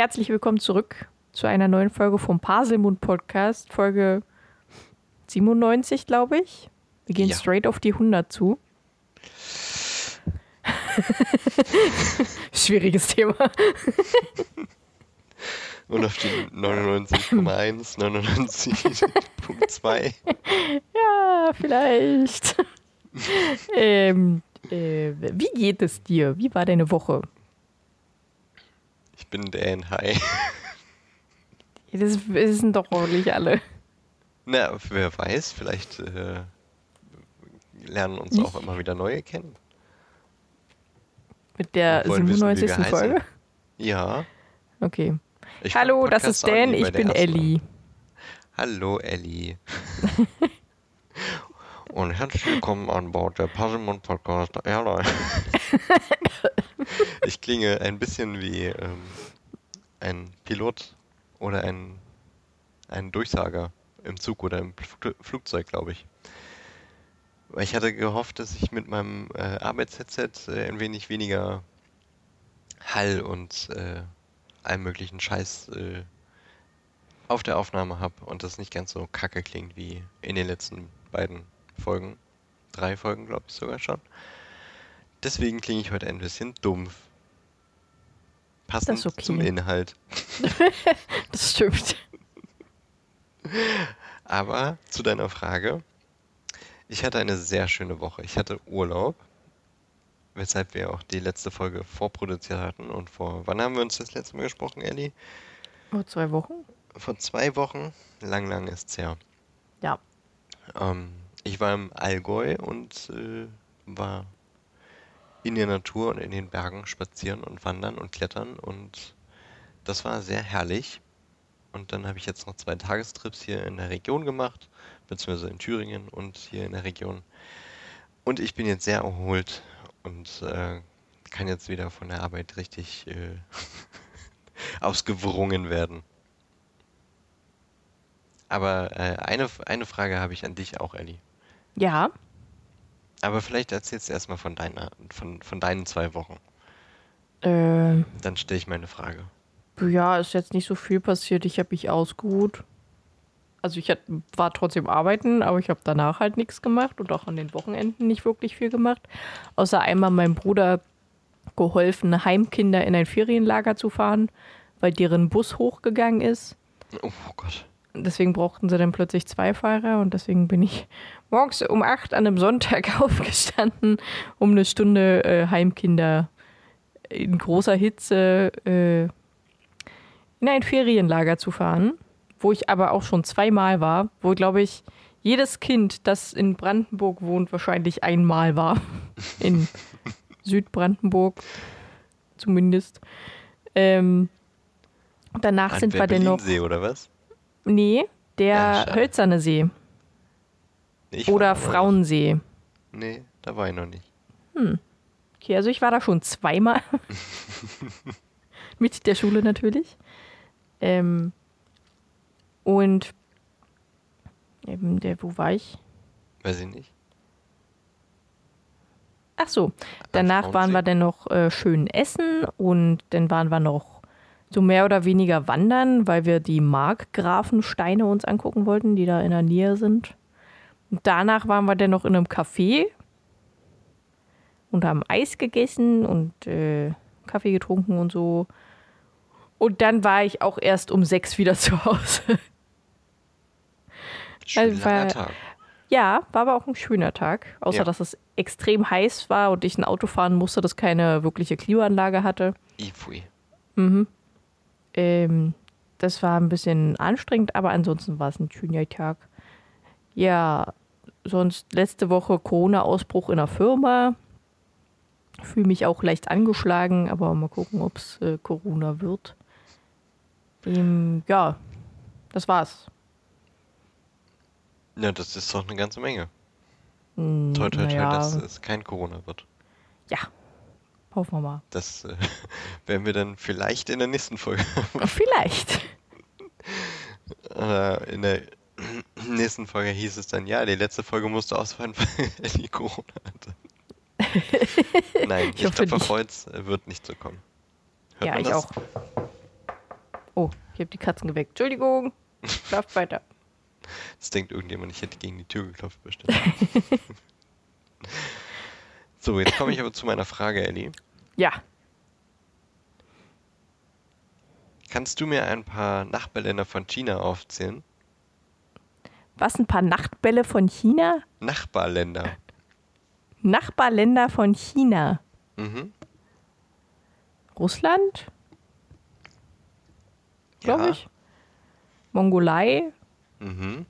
herzlich willkommen zurück zu einer neuen Folge vom Paselmund Podcast, Folge 97, glaube ich. Wir gehen Ja. straight auf die 100 zu. Schwieriges Thema. Und auf die 99,1, 99,2. Ja, vielleicht. ähm, äh, wie geht es dir? Wie war deine Woche? Ich bin Dan, hi. Das wissen doch ordentlich alle. Na, wer weiß, vielleicht äh, lernen uns Nicht? auch immer wieder neue kennen. Mit der Und wollen wissen, wie wir 97. heißen. Folge? Ja. Okay. ich Hallo, das ist auch Dan, ich bin Ellie. Hallo, Ellie. Und herzlich willkommen an Bord der Puzzlemon Podcast Airline. ich klinge ein bisschen wie ähm, ein Pilot oder ein, ein Durchsager im Zug oder im Fl Flugzeug, glaube ich. Weil ich hatte gehofft, dass ich mit meinem äh, Arbeitsheadset äh, ein wenig weniger Hall und äh, allem möglichen Scheiß äh, auf der Aufnahme habe und das nicht ganz so kacke klingt wie in den letzten beiden Folgen. Drei Folgen, glaube ich sogar schon. Deswegen klinge ich heute ein bisschen dumpf. Passend ist okay. zum Inhalt. Das stimmt. Aber zu deiner Frage. Ich hatte eine sehr schöne Woche. Ich hatte Urlaub, weshalb wir auch die letzte Folge vorproduziert hatten. Und vor, wann haben wir uns das letzte Mal gesprochen, Ellie? Vor zwei Wochen? Vor zwei Wochen. Lang, lang ist's her. Ja. Ähm, ich war im Allgäu und äh, war in der Natur und in den Bergen spazieren und wandern und klettern und das war sehr herrlich. Und dann habe ich jetzt noch zwei Tagestrips hier in der Region gemacht, beziehungsweise in Thüringen und hier in der Region. Und ich bin jetzt sehr erholt und äh, kann jetzt wieder von der Arbeit richtig äh, ausgewrungen werden. Aber äh, eine, eine Frage habe ich an dich auch, Ellie. Ja. Aber vielleicht erzählst du erstmal von deiner, von, von deinen zwei Wochen. Äh, Dann stelle ich meine Frage. ja, ist jetzt nicht so viel passiert. Ich habe mich ausgeruht. Also ich hat, war trotzdem arbeiten, aber ich habe danach halt nichts gemacht und auch an den Wochenenden nicht wirklich viel gemacht. Außer einmal meinem Bruder geholfen, Heimkinder in ein Ferienlager zu fahren, weil deren Bus hochgegangen ist. Oh Gott. Deswegen brauchten sie dann plötzlich zwei Fahrer und deswegen bin ich morgens um acht an einem Sonntag aufgestanden, um eine Stunde äh, Heimkinder in großer Hitze äh, in ein Ferienlager zu fahren, wo ich aber auch schon zweimal war, wo, glaube ich, jedes Kind, das in Brandenburg wohnt, wahrscheinlich einmal war. In Südbrandenburg zumindest. Ähm, danach An sind wir denn noch. Berlinsee, oder was? Nee, der Ja. Hölzerne See ich oder Frauensee. nicht. Nee, da war ich noch nicht. Okay, also ich war da schon zweimal. Mit der Schule natürlich. Ähm, und eben der, wo war ich? Weiß ich nicht. Ach so, danach waren wir dann noch äh, schön essen und dann waren wir noch so mehr oder weniger wandern, weil wir die Markgrafensteine uns angucken wollten, die da in der Nähe sind. Und danach waren wir dann noch in einem Café und haben Eis gegessen und äh, Kaffee getrunken und so. Und dann war ich auch erst um sechs wieder zu Hause. Schön Also war- Tag. Ja, war aber auch ein schöner Tag. Außer, Ja. dass es extrem heiß war und ich ein Auto fahren musste, das keine wirkliche Klimaanlage hatte. Ifui. Ähm, das war ein bisschen anstrengend, aber ansonsten war es ein schöner Tag. Ja, sonst letzte Woche Corona-Ausbruch in der Firma. Fühle mich auch leicht angeschlagen, aber mal gucken, ob es äh, Corona wird. Ähm, ja, das war's. Ja, das ist doch eine ganze Menge. Hm, Toi, toi, toi, naja, dass es kein Corona wird. ja, hoffen wir mal. Das äh, werden wir dann vielleicht in der nächsten Folge. Vielleicht. äh, in der nächsten Folge hieß es dann, ja, die letzte Folge musste ausfallen, weil die Corona hatte. Nein, Ich ich, glaube, nicht. heute wird nicht so kommen. Hört ja, ich das? auch. Oh, ich habe die Katzen geweckt. Entschuldigung, schlaft weiter. Das denkt irgendjemand, ich hätte gegen die Tür geklopft bestimmt. So, jetzt komme ich aber zu meiner Frage, Ellie. Ja, Kannst du mir ein paar Nachbarländer von China aufzählen? was ein paar Nachtbälle von China? Nachbarländer. Nachbarländer von China. Mhm. Russland, glaube Ja. ich. Mongolei. Mhm.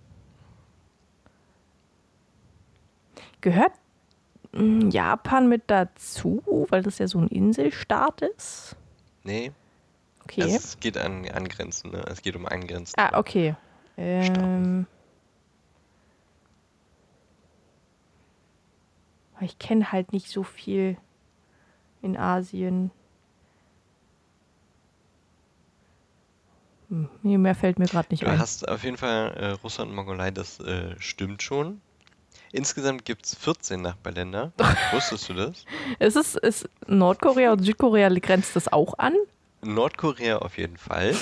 Gehört Japan mit dazu, weil das ja so ein Inselstaat ist? Nee, Okay. also es geht an, an Grenzen, ne? Es geht um Angrenzen. ah, okay. Ähm, ich kenne halt nicht so viel in Asien. Hm, nee, mehr fällt mir gerade nicht Du ein. hast auf jeden Fall äh, Russland und Mongolei, das äh, stimmt schon. Insgesamt gibt es 14 Nachbarländer. Wusstest du das? Ist es ist Nordkorea und Südkorea grenzt das auch an? Nordkorea auf jeden Fall.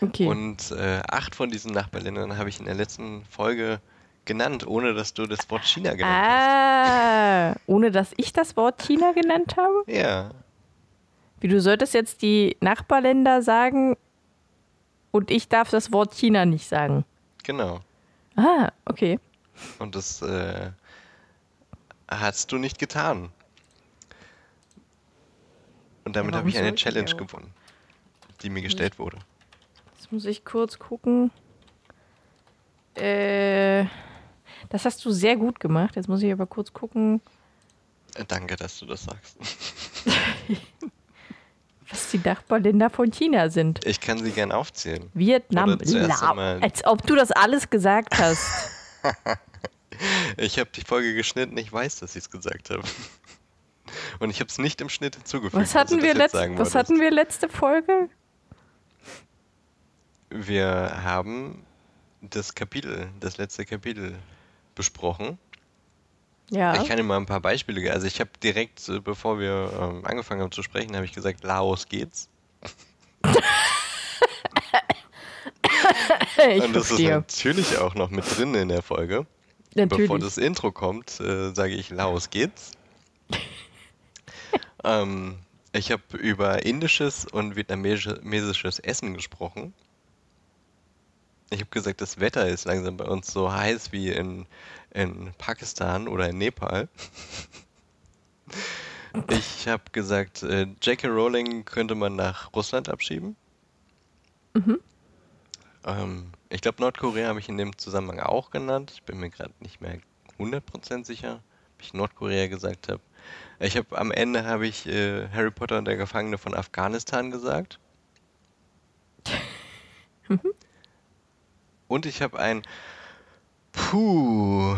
Okay. Und äh, acht von diesen Nachbarländern habe ich in der letzten Folge genannt, ohne dass du das Wort China genannt ah, ohne dass ich das Wort China genannt habe? hast. Ja, Wie du solltest jetzt die Nachbarländer sagen und ich darf das Wort China nicht sagen. genau. Ah, okay. Und das äh, hast du nicht getan. Und damit habe ich eine ich Challenge auch? gewonnen, die mir gestellt wurde. Jetzt muss ich kurz gucken. Äh, das hast du sehr gut gemacht. Jetzt muss ich aber kurz gucken, Äh, Danke, dass du das sagst. was die Nachbarländer von China sind. Ich kann sie gern aufzählen. Vietnam, Oder zuerst La einmal- als ob du das alles gesagt hast. Ich habe die Folge geschnitten, ich weiß, dass ich es gesagt habe. Und ich habe es nicht im Schnitt hinzugefügt. Was hatten, als du wir, letzt, was hatten wir letzte Folge? Wir haben das Kapitel, das letzte Kapitel besprochen. Ja. Ich kann dir mal ein paar Beispiele geben. Also ich habe direkt, bevor wir ähm, angefangen haben zu sprechen, habe ich gesagt, Laos geht's. ich Und das ist verstehe. natürlich auch noch mit drin in der Folge. Natürlich. Bevor das Intro kommt, äh, sage ich, Laos geht's. ähm, ich habe über indisches und vietnamesisches Essen gesprochen. Ich habe gesagt, das Wetter ist langsam bei uns so heiß wie in, in Pakistan oder in Nepal. Ich habe gesagt, äh, J.K. Rowling könnte man nach Russland abschieben. Ähm, ich glaube, Nordkorea habe ich in dem Zusammenhang auch genannt. Ich bin mir gerade nicht mehr 100% sicher, ob ich Nordkorea gesagt habe. Ich habe am Ende habe ich äh, Harry Potter und der Gefangene von Afghanistan gesagt. Und ich habe ein Puh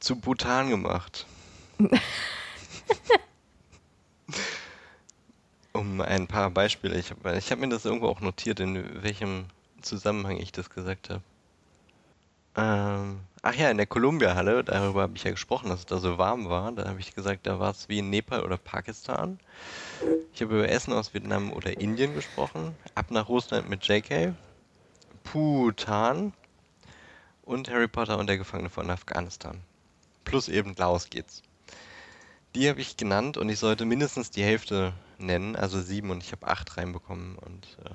zu Bhutan gemacht. um ein paar Beispiele. Ich habe ich hab mir das irgendwo auch notiert, in welchem Zusammenhang ich das gesagt habe. Ähm, ach ja, in der Columbia-Halle, darüber habe ich ja gesprochen, dass es da so warm war. Da habe ich gesagt, da war es wie in Nepal oder Pakistan. Ich habe über Essen aus Vietnam oder Indien gesprochen. Ab nach Russland mit JK. Bhutan. Und Harry Potter und der Gefangene von Afghanistan. Plus eben Laos geht's. Die habe ich genannt und ich sollte mindestens die Hälfte nennen, also sieben und ich habe acht reinbekommen und äh,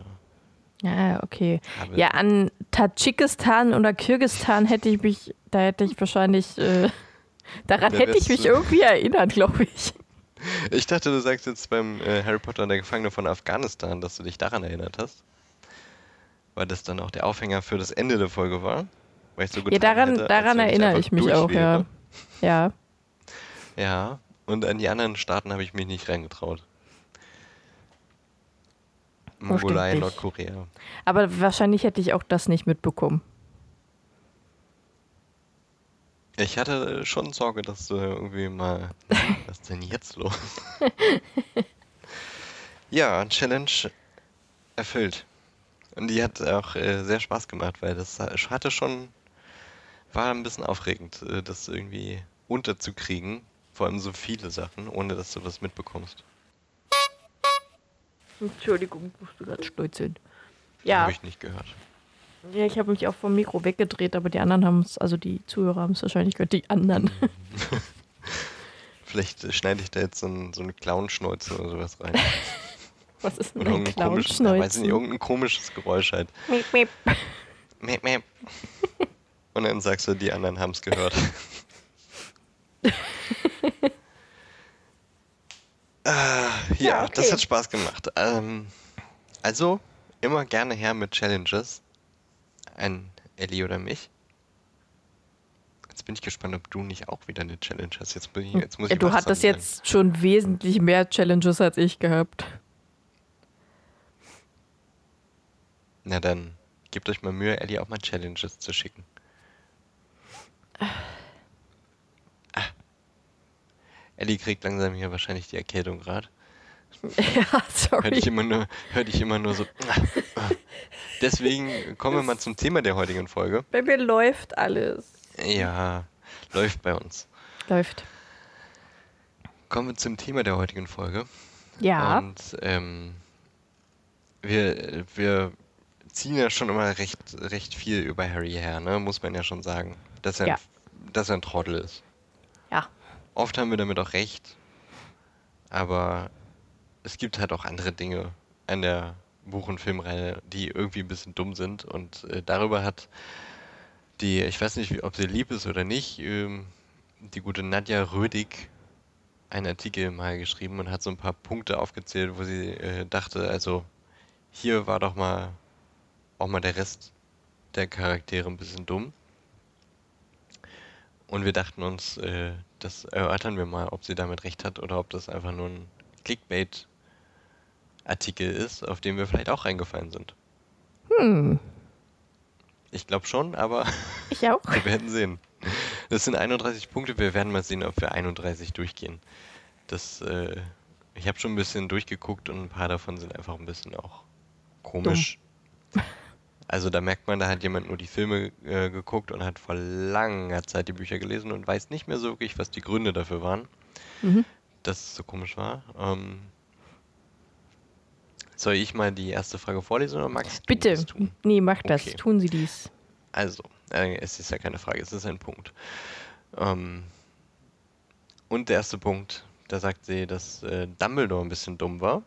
Ja, okay. habe Ja, an Tadschikistan oder Kirgistan hätte ich mich, da hätte ich wahrscheinlich, äh, daran hätte ich mich irgendwie erinnert, glaube ich. Ich dachte, du sagst jetzt beim äh, Harry Potter und der Gefangene von Afghanistan, dass du dich daran erinnert hast. Weil das dann auch der Aufhänger für das Ende der Folge war. Weil ich so Ja, getan daran, hätte, daran erinnere ich mich auch, ja. Ja. Ja, und an die anderen Staaten habe ich mich nicht reingetraut. Mongolei, Verständlich. Nordkorea. Aber wahrscheinlich hätte ich auch das nicht mitbekommen. Ich hatte schon Sorge, dass du irgendwie mal. Was ist denn jetzt los? ja, Challenge erfüllt. Und die hat auch äh, sehr Spaß gemacht, weil das hatte schon. War ein bisschen aufregend, äh, das irgendwie unterzukriegen. Vor allem so viele Sachen, ohne dass du das mitbekommst. Entschuldigung, musst du gerade stolzeln. Ja. Habe ich nicht gehört. Ja, ich habe mich auch vom Mikro weggedreht, aber die anderen haben es, also die Zuhörer haben es wahrscheinlich gehört, die anderen. Vielleicht äh, schneide ich da jetzt so einen, so einen Clown-Schnäuze oder sowas rein. Was ist denn ein ja, weiß nicht, irgendein komisches Geräusch halt. Miep, miep. Meep, meep. Und dann sagst du, die anderen haben es gehört. Ah, ja, Ja, das okay. hat Spaß gemacht. Ähm, also, immer gerne her mit Challenges. Ein Ellie oder mich. Jetzt bin ich gespannt, ob du nicht auch wieder eine Challenge hast. Jetzt, bin ich, jetzt muss ich du hattest sein. jetzt schon wesentlich mehr Challenges als ich gehabt. Na dann, gebt euch mal Mühe, Ellie auch mal Challenges zu schicken. Ah. Ellie kriegt langsam hier wahrscheinlich die Erkältung gerade. ja, sorry. dich immer nur, hör dich immer nur so. Deswegen kommen wir mal zum Thema der heutigen Folge. Bei mir läuft alles. Ja, läuft bei uns. Läuft. Kommen wir zum Thema der heutigen Folge. Ja. Und ähm, wir, wir ziehen ja schon immer recht, recht viel über Harry her, ne? muss man ja schon sagen. Dass er, Ja. ein, dass er ein Trottel ist. ja. Oft haben wir damit auch recht, aber es gibt halt auch andere Dinge an der Buch- und Filmreihe, die irgendwie ein bisschen dumm sind und äh, darüber hat die, ich weiß nicht, ob sie lieb ist oder nicht, ähm, die gute Nadja Rödig einen Artikel mal geschrieben und hat so ein paar Punkte aufgezählt, wo sie äh, dachte, also hier war doch mal auch mal der Rest der Charaktere ein bisschen dumm. Und wir dachten uns, äh, das erörtern wir mal, ob sie damit recht hat oder ob das einfach nur ein Clickbait-Artikel ist, auf den wir vielleicht auch reingefallen sind. Hm. Ich glaube schon, aber Ich auch. wir werden sehen. Das sind 31 Punkte, wir werden mal sehen, ob wir 31 durchgehen. Das, äh, ich habe schon ein bisschen durchgeguckt und ein paar davon sind einfach ein bisschen auch komisch. Also da merkt man, da hat jemand nur die Filme äh, geguckt und hat vor langer Zeit die Bücher gelesen und weiß nicht mehr so wirklich, was die Gründe dafür waren, Mhm. dass es so komisch war. Ähm, soll ich mal die erste Frage vorlesen oder magst du Bitte. das tun? Nee, macht das. Okay. Tun Sie dies. Also, äh, es ist ja keine Frage, es ist ein Punkt. Ähm, und der erste Punkt, da sagt sie, dass äh, Dumbledore ein bisschen dumm war.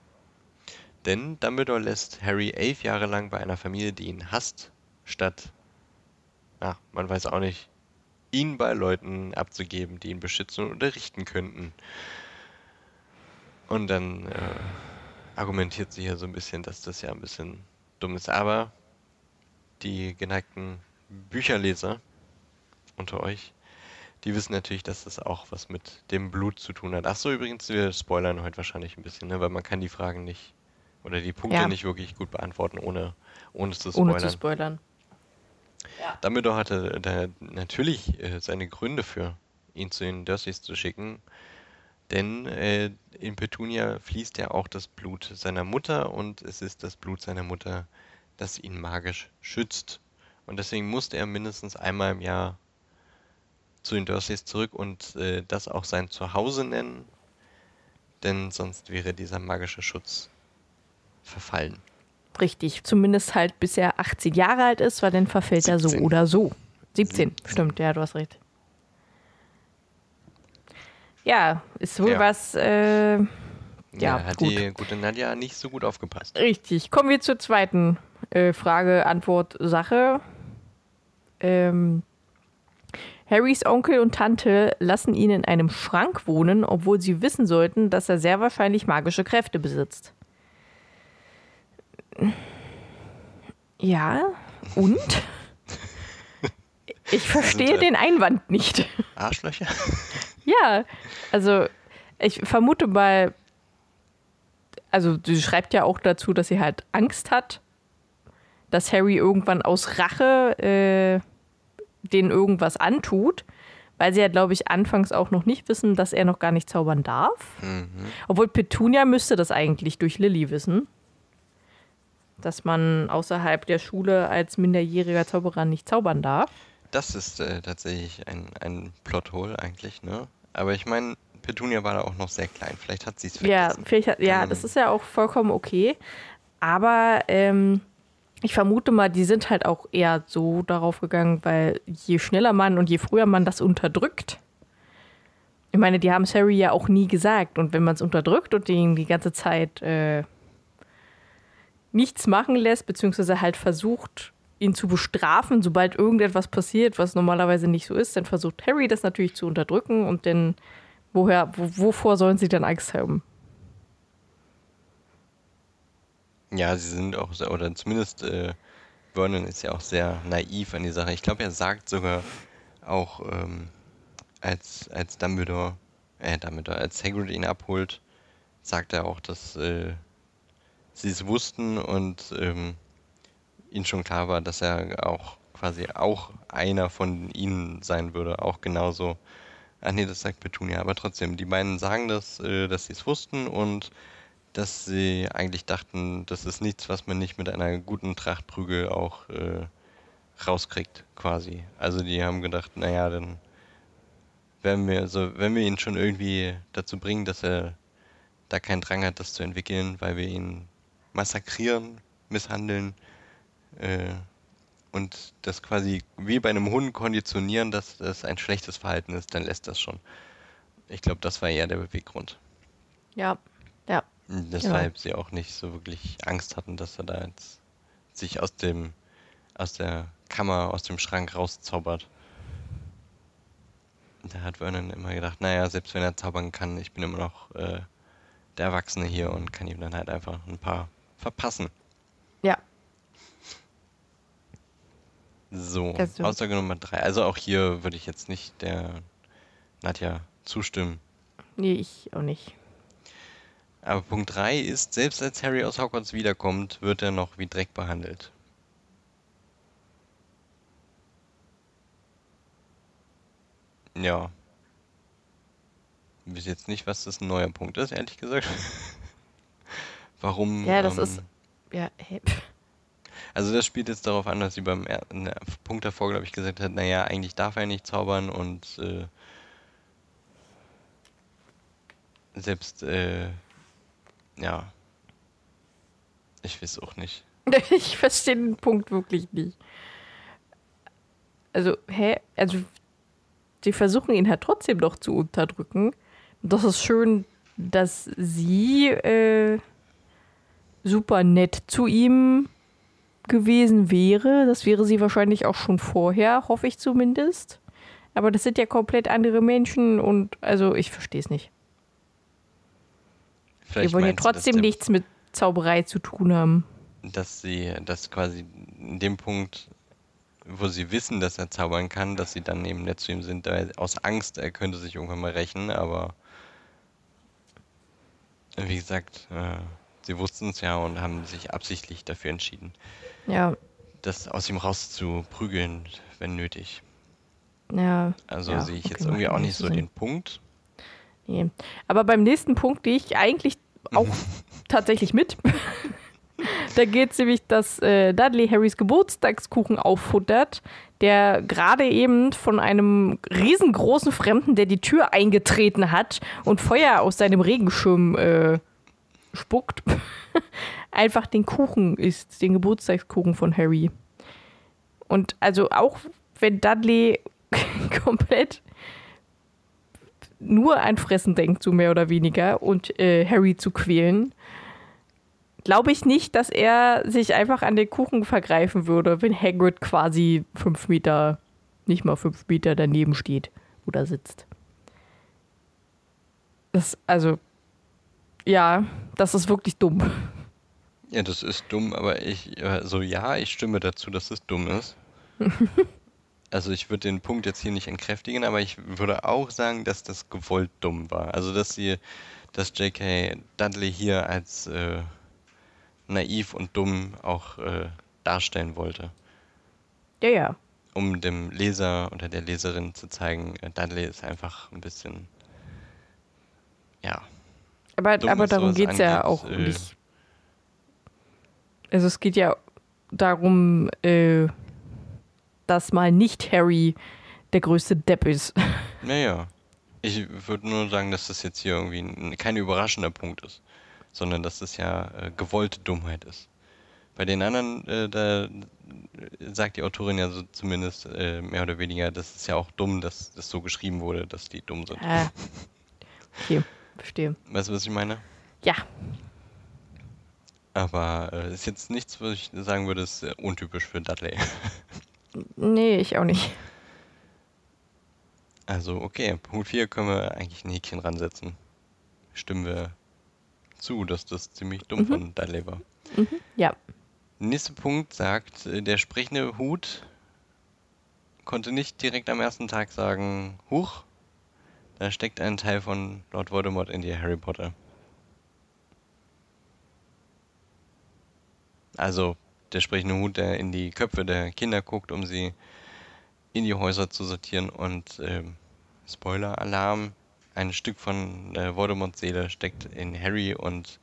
Denn Dumbledore lässt Harry elf Jahre lang bei einer Familie, die ihn hasst, statt, ja, man weiß auch nicht, ihn bei Leuten abzugeben, die ihn beschützen und unterrichten könnten. Und dann äh, argumentiert sie hier so ein bisschen, dass das ja ein bisschen dumm ist. Aber die geneigten Bücherleser unter euch, die wissen natürlich, dass das auch was mit dem Blut zu tun hat. Ach so, übrigens, wir spoilern heute wahrscheinlich ein bisschen, ne? weil man kann die Fragen nicht oder die Punkte Ja. nicht wirklich gut beantworten, ohne, ohne es zu spoilern. Ohne zu spoilern. Dumbledore hatte da natürlich äh, seine Gründe für, ihn zu den Dursleys zu schicken, denn äh, in Petunia fließt ja auch das Blut seiner Mutter und es ist das Blut seiner Mutter, das ihn magisch schützt. Und deswegen musste er mindestens einmal im Jahr zu den Dursleys zurück und äh, das auch sein Zuhause nennen, denn sonst wäre dieser magische Schutz verfallen. Richtig. Zumindest halt bis er 18 Jahre alt ist, weil dann verfällt er so 17. oder so. 17, 17. stimmt, ja, du hast recht. Ja, ist wohl Ja. was. Äh, Ja, Da hat gut. die gute Nadja nicht so gut aufgepasst. Richtig. Kommen wir zur zweiten äh, Frage, Antwort, Sache. Ähm, Harrys Onkel und Tante lassen ihn in einem Schrank wohnen, obwohl sie wissen sollten, dass er sehr wahrscheinlich magische Kräfte besitzt. Ja, und? Ich verstehe halt- den Einwand nicht. Arschlöcher? Ja, also ich vermute mal, also sie schreibt ja auch dazu, dass sie halt Angst hat, dass Harry irgendwann aus Rache äh, denen irgendwas antut, weil sie ja, glaube ich, anfangs auch noch nicht wissen, dass er noch gar nicht zaubern darf. Mhm. Obwohl Petunia müsste das eigentlich durch Lilly wissen, dass man außerhalb der Schule als minderjähriger Zauberer nicht zaubern darf. Das ist äh, tatsächlich ein, ein Plothole eigentlich, ne? Aber ich meine, Petunia war da auch noch sehr klein. Vielleicht hat sie es Ja, vergessen. vielleicht hat, ja, das ist ja auch vollkommen okay. Aber ähm, Ich vermute mal, die sind halt auch eher so darauf gegangen, weil je schneller man und je früher man das unterdrückt, ich meine, die haben es Harry ja auch nie gesagt. Und wenn man es unterdrückt und ihn die ganze Zeit äh, nichts machen lässt, beziehungsweise halt versucht, ihn zu bestrafen, sobald irgendetwas passiert, was normalerweise nicht so ist, dann versucht Harry das natürlich zu unterdrücken und dann, woher, wovor sollen sie dann Angst haben? Ja, sie sind auch, oder zumindest äh, Vernon ist ja auch sehr naiv an die Sache. Ich glaube, er sagt sogar auch, ähm, als, als Dumbledore, äh, Dumbledore, als Hagrid ihn abholt, sagt er auch, dass äh, sie es wussten und ähm, ihnen schon klar war, dass er auch quasi auch einer von ihnen sein würde, auch genauso. Ah nee, das sagt Petunia, aber trotzdem, die beiden sagen das, äh, dass sie es wussten und dass sie eigentlich dachten, das ist nichts, was man nicht mit einer guten Tracht Prügel auch äh, rauskriegt, quasi. Also die haben gedacht, naja, dann werden wir, also wenn wir ihn schon irgendwie dazu bringen, dass er da keinen Drang hat, das zu entwickeln, weil wir ihn massakrieren, misshandeln äh, und das quasi wie bei einem Hund konditionieren, dass das ein schlechtes Verhalten ist, dann lässt das schon. Ich glaube, das war eher der Beweggrund. Ja, ja. Deshalb genau. sie auch nicht so wirklich Angst hatten, dass er da jetzt sich aus dem, aus der Kammer, aus dem Schrank rauszaubert. Da hat Vernon immer gedacht, naja, selbst wenn er zaubern kann, ich bin immer noch äh, der Erwachsene hier und kann ihm dann halt einfach ein paar verpassen. Ja. So. Aussage Nummer drei. Also auch hier würde ich jetzt nicht der Nadja zustimmen. Nee, ich auch nicht. Aber Punkt 3 ist, selbst als Harry aus Hogwarts wiederkommt, wird er noch wie Dreck behandelt. Ja. Ich weiß jetzt nicht, was das ein neuer Punkt ist, ehrlich gesagt. Warum. Ja, das ähm, ist. Ja, hey. Also das spielt jetzt darauf an, dass sie beim Punkt davor, glaube ich, gesagt hat, naja, eigentlich darf er nicht zaubern und äh, selbst, äh, ja, ich weiß auch nicht. ich verstehe den Punkt wirklich nicht. Also, hä? Also, sie versuchen ihn halt trotzdem noch zu unterdrücken. Das ist schön, dass sie äh, super nett zu ihm gewesen wäre. Das wäre sie wahrscheinlich auch schon vorher, hoffe ich zumindest. Aber das sind ja komplett andere Menschen und also ich verstehe es nicht. Vielleicht Wir wollen ja trotzdem nichts mit Zauberei zu tun haben. Dass sie, dass quasi in dem Punkt wo sie wissen, dass er zaubern kann, dass sie dann eben nett zu ihm sind, aus Angst, er könnte sich irgendwann mal rächen, aber wie gesagt, äh, sie wussten es ja und haben sich absichtlich dafür entschieden, ja. das aus ihm rauszuprügeln, wenn nötig. Ja. Also ja, sehe ich okay, jetzt irgendwie auch nicht so den Punkt. Nee. Aber beim nächsten Punkt gehe ich eigentlich auch tatsächlich mit. Da geht es nämlich, dass äh, Dudley Harrys Geburtstagskuchen auffuttert, der gerade eben von einem riesengroßen Fremden, der die Tür eingetreten hat und Feuer aus seinem Regenschirm äh, spuckt, einfach den Kuchen isst, den Geburtstagskuchen von Harry. Und also auch wenn Dudley komplett nur an Fressen denkt, so mehr oder weniger, und äh, Harry zu quälen, glaube ich nicht, dass er sich einfach an den Kuchen vergreifen würde, wenn Hagrid quasi fünf Meter, nicht mal fünf Meter daneben steht oder sitzt. Das, also, ja, das ist wirklich dumm. Ja, das ist dumm, aber ich, also ja, ich stimme dazu, dass es dumm ist. also ich würde den Punkt jetzt hier nicht entkräftigen, aber ich würde auch sagen, dass das gewollt dumm war. Also dass sie, dass J.K. Dudley hier als äh, naiv und dumm auch äh, darstellen wollte. Ja, ja. Um dem Leser oder der Leserin zu zeigen, äh, Dudley ist einfach ein bisschen, ja. Aber, aber darum geht es ja auch äh, nicht. Also es geht ja darum, äh, dass mal nicht Harry der größte Depp ist. Naja. Ich würde nur sagen, dass das jetzt hier irgendwie ein, kein überraschender Punkt ist sondern dass es ja äh, gewollte Dummheit ist. Bei den anderen, äh, da sagt die Autorin ja so zumindest äh, mehr oder weniger, das ist ja auch dumm, dass das so geschrieben wurde, dass die dumm sind. Ah. Okay, verstehe. Weißt du, was ich meine? Ja. Aber äh, ist jetzt nichts, was ich sagen würde, ist äh, untypisch für Dudley. Nee, ich auch nicht. Also, okay, Punkt 4 können wir eigentlich ein Häkchen ransetzen. Stimmen wir zu, dass das ziemlich dumm Mhm. von Dudley war. Mhm. Ja. Nächster Punkt sagt, äh, der sprechende Hut konnte nicht direkt am ersten Tag sagen, Huch, da steckt ein Teil von Lord Voldemort in dir, Harry Potter. Also der sprechende Hut, der in die Köpfe der Kinder guckt, um sie in die Häuser zu sortieren. Und ähm, Spoiler-Alarm, ein Stück von äh, Voldemorts Seele steckt in Harry. Und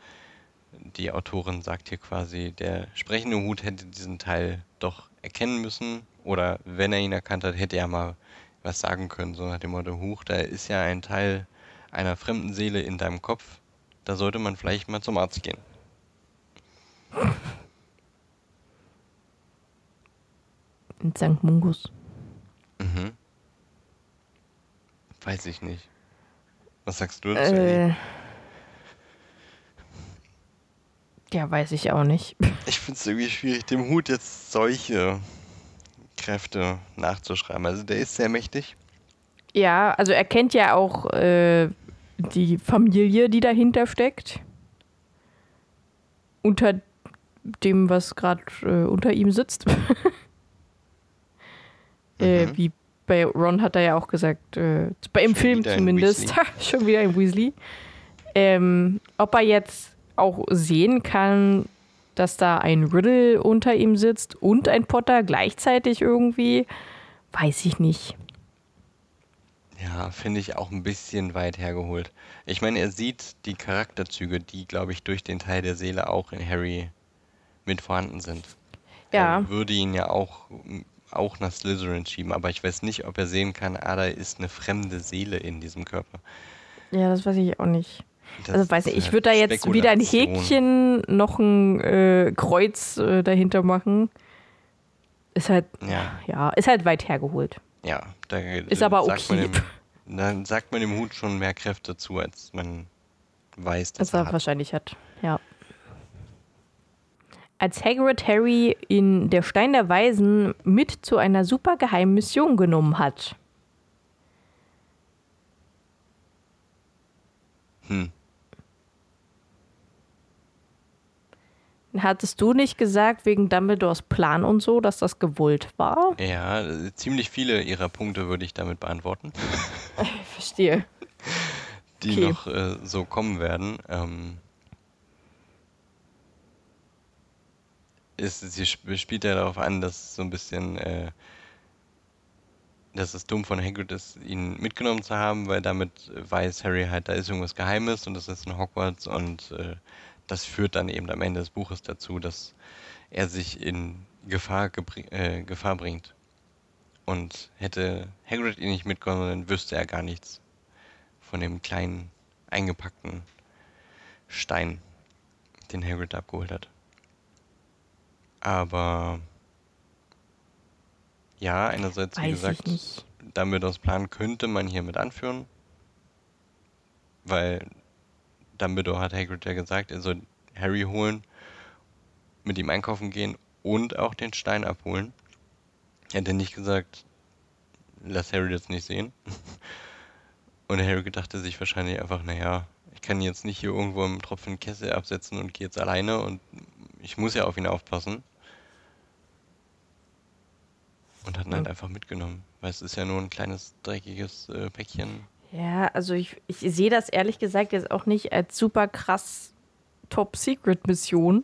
die Autorin sagt hier quasi, der sprechende Hut hätte diesen Teil doch erkennen müssen. Oder wenn er ihn erkannt hat, hätte er mal was sagen können, so nach dem Motto, Huch, da ist ja ein Teil einer fremden Seele in deinem Kopf, da sollte man vielleicht mal zum Arzt gehen. In St. Mungus. Mhm. Weiß ich nicht. Was sagst du dazu? Äh, ja, weiß ich auch nicht. Ich finde es irgendwie schwierig, dem Hut jetzt solche Kräfte nachzuschreiben. Also der ist sehr mächtig. Ja, also er kennt ja auch äh, die Familie, die dahinter steckt. Unter dem, was gerade äh, unter ihm sitzt. äh, Mhm. wie bei Ron hat er ja auch gesagt, äh, bei im Schon Film zumindest, schon wieder ein Weasley. Ähm, ob er jetzt auch sehen kann, dass da ein Riddle unter ihm sitzt und ein Potter gleichzeitig irgendwie, weiß ich nicht. Ja, finde ich auch ein bisschen weit hergeholt. Ich meine, er sieht die Charakterzüge, die, glaube ich, durch den Teil der Seele auch in Harry mit vorhanden sind. Ja. Er würde ihn ja auch, auch nach Slytherin schieben, aber ich weiß nicht, ob er sehen kann, ah, da ist eine fremde Seele in diesem Körper. Ja, das weiß ich auch nicht. Das Also weiß nicht, ich würde da jetzt wieder ein. Häkchen, noch ein äh, Kreuz äh, dahinter machen. Ist halt, Ja, ja, ist halt weit hergeholt. ja. Da, Ist aber okay. dem, Dann sagt man dem Hut schon mehr Kräfte zu, als man weiß, dass Das er er hat. wahrscheinlich hat, ja. Als Hagrid Harry in Der Stein der Weisen mit zu einer super geheimen Mission genommen hat. Hm. Hattest du nicht gesagt, wegen Dumbledores Plan und so, dass das gewollt war? Ja, ziemlich viele ihrer Punkte würde ich damit beantworten. Ich verstehe. die Okay. noch äh, so kommen werden. Ähm, ist, sie sp spielt ja darauf an, dass so ein bisschen, äh, dass es dumm von Hagrid ist, ihn mitgenommen zu haben, weil damit weiß Harry halt, da ist irgendwas Geheimes und das ist in Hogwarts und äh, das führt dann eben am Ende des Buches dazu, dass er sich in Gefahr, äh, Gefahr bringt. Und hätte Hagrid ihn nicht mitgenommen, dann wüsste er gar nichts von dem kleinen eingepackten Stein, den Hagrid abgeholt hat. Aber ja, einerseits, wie Weiß gesagt, ich nicht. Dumbledores Plan könnte man hier mit anführen, weil Dumbledore hat Hagrid ja gesagt, er soll Harry holen, mit ihm einkaufen gehen und auch den Stein abholen. Er hätte nicht gesagt, lass Harry das nicht sehen. Und Harry dachte sich wahrscheinlich einfach, naja, ich kann jetzt nicht hier irgendwo im tropfenden Kessel absetzen und gehe jetzt alleine und ich muss ja auf ihn aufpassen. Und hat ihn halt Ja. einfach mitgenommen, weil es ist ja nur ein kleines, dreckiges äh, Päckchen. Ja, also ich, ich sehe das ehrlich gesagt jetzt auch nicht als super krass Top-Secret-Mission,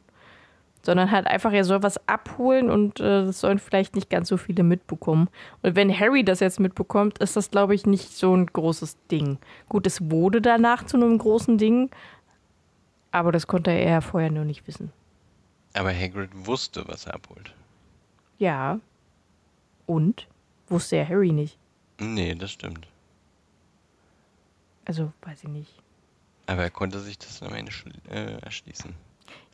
sondern halt einfach, er soll was abholen und äh, das sollen vielleicht nicht ganz so viele mitbekommen. Und wenn Harry das jetzt mitbekommt, ist das, glaube ich, nicht so ein großes Ding. Gut, es wurde danach zu einem großen Ding, aber das konnte er ja vorher nur nicht wissen. Aber Hagrid wusste, was er abholt. Ja. Und? Wusste ja Harry nicht. Nee, das stimmt. Also, weiß ich nicht. Aber er konnte sich das am Ende äh, erschließen.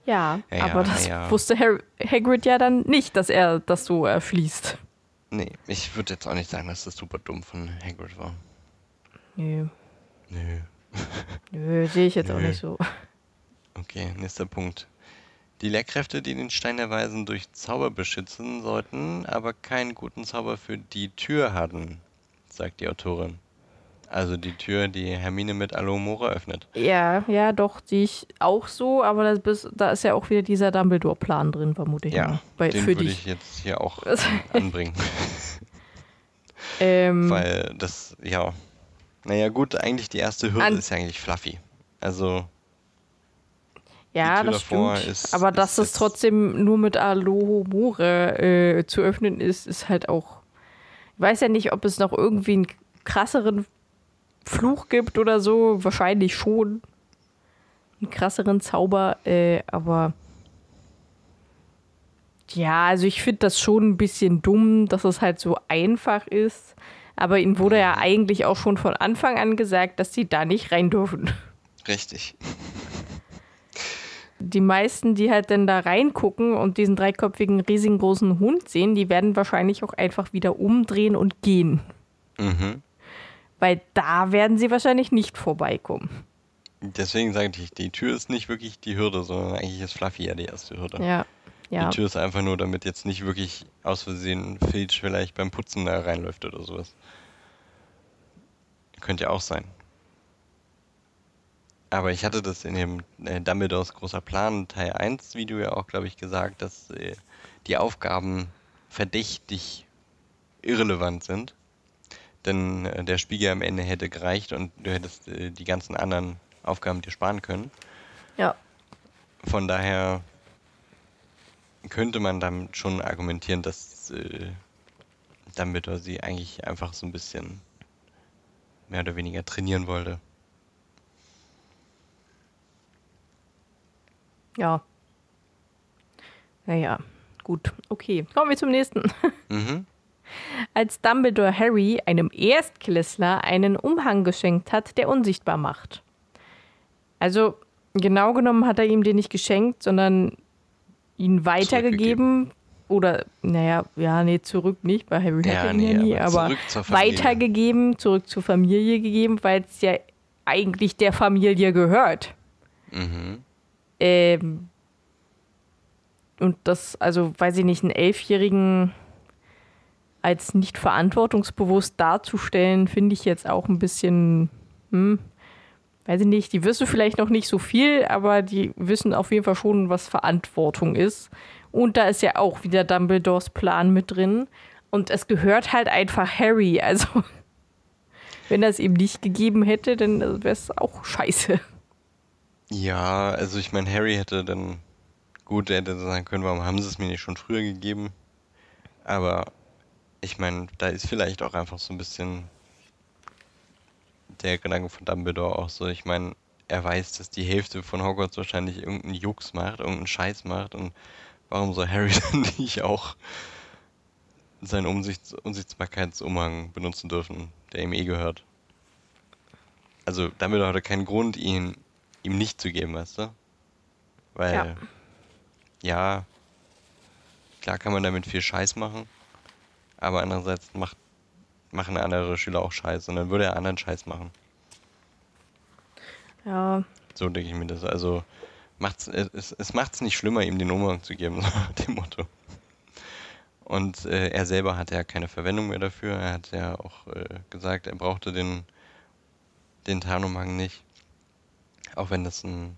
Ja, Ja, aber ja, das ja. wusste Har Hagrid ja dann nicht, dass er das so erfließt. Nee, ich würde jetzt auch nicht sagen, dass das super dumm von Hagrid war. Nö, Nö. nö, sehe ich jetzt auch Nö. nicht so. Okay, nächster Punkt. Die Lehrkräfte, die den Stein der Weisen durch Zauber beschützen sollten, aber keinen guten Zauber für die Tür hatten, sagt die Autorin. Also die Tür, die Hermine mit Alomora öffnet. Ja, ja, doch, sehe ich auch so, aber das bis, da ist ja auch wieder dieser Dumbledore-Plan drin, vermute ich. Ja, mal. Bei, den würde ich jetzt hier auch anbringen. Ähm, Weil das, ja. Naja, gut, eigentlich die erste Hürde ist ja eigentlich Fluffy. Also, ja, das davor stimmt. ist- aber ist dass das trotzdem nur mit Alohomore äh, zu öffnen ist, ist halt auch. Ich weiß ja nicht, ob es noch irgendwie einen krasseren Fluch gibt oder so. Wahrscheinlich schon. Einen krasseren Zauber, äh, aber. Ja, also ich finde das schon ein bisschen dumm, dass es halt so einfach ist. Aber ihnen wurde ja eigentlich auch schon von Anfang an gesagt, dass sie da nicht rein dürfen. richtig. die meisten, die halt dann da reingucken und diesen dreiköpfigen, riesigen großen Hund sehen, die werden wahrscheinlich auch einfach wieder umdrehen und gehen. Mhm. Weil da werden sie wahrscheinlich nicht vorbeikommen. Deswegen sage ich, die Tür ist nicht wirklich die Hürde, sondern eigentlich ist Fluffy ja die erste Hürde. Ja. Ja. Die Tür ist einfach nur, damit jetzt nicht wirklich aus Versehen Filch vielleicht beim Putzen da reinläuft oder sowas. Könnte ja auch sein. Aber ich hatte das in dem äh, Dumbledores großer Plan Teil 1 Video ja auch, glaube ich, gesagt, dass äh, die Aufgaben verdächtig irrelevant sind. Denn äh, der Spiegel am Ende hätte gereicht und du hättest äh, die ganzen anderen Aufgaben dir sparen können. ja. Von daher könnte man dann schon argumentieren, dass äh, Dumbledore sie eigentlich einfach so ein bisschen mehr oder weniger trainieren wollte. Ja. Naja, gut. Okay, kommen wir zum nächsten. Mhm. Als Dumbledore Harry, einem Erstklässler, einen Umhang geschenkt hat, der unsichtbar macht. Also, genau genommen hat er ihm den nicht geschenkt, sondern ihn weitergegeben. Oder, naja, ja, nee, zurück nicht, weil Harry Ja, hatte ihn nee, ja nie, aber aber zurück weitergegeben, zurück zur Familie gegeben, weil es ja eigentlich der Familie gehört. Mhm. Ähm, und das, also weiß ich nicht, einen Elfjährigen als nicht verantwortungsbewusst darzustellen, finde ich jetzt auch ein bisschen, hm, weiß ich nicht, die wissen vielleicht noch nicht so viel, aber die wissen auf jeden Fall schon, was Verantwortung ist. Und da ist ja auch wieder Dumbledores Plan mit drin. Und es gehört halt einfach Harry. Also, wenn es ihm nicht gegeben hätte, dann wäre es auch scheiße. Ja, also ich meine, Harry hätte dann gut, er hätte sagen können, warum haben sie es mir nicht schon früher gegeben? Aber ich meine, da ist vielleicht auch einfach so ein bisschen der Gedanke von Dumbledore auch so. Ich meine, er weiß, dass die Hälfte von Hogwarts wahrscheinlich irgendeinen Jux macht, irgendeinen Scheiß macht und warum soll Harry dann nicht auch seinen Umsichts Unsichtbarkeitsumhang benutzen dürfen, der ihm eh gehört? Also Dumbledore hatte keinen Grund, ihn ihm nicht zu geben, weißt du? Weil, Ja. ja. klar kann man damit viel Scheiß machen, aber andererseits macht, machen andere Schüler auch Scheiß und dann würde er anderen Scheiß machen. Ja, So denke ich mir das. Also macht's, es, es macht es nicht schlimmer, ihm den Umhang zu geben, so dem Motto. Und äh, er selber hatte ja keine Verwendung mehr dafür. Er hat ja auch äh, gesagt, er brauchte den, den Tarnumhang nicht. Auch wenn das ein,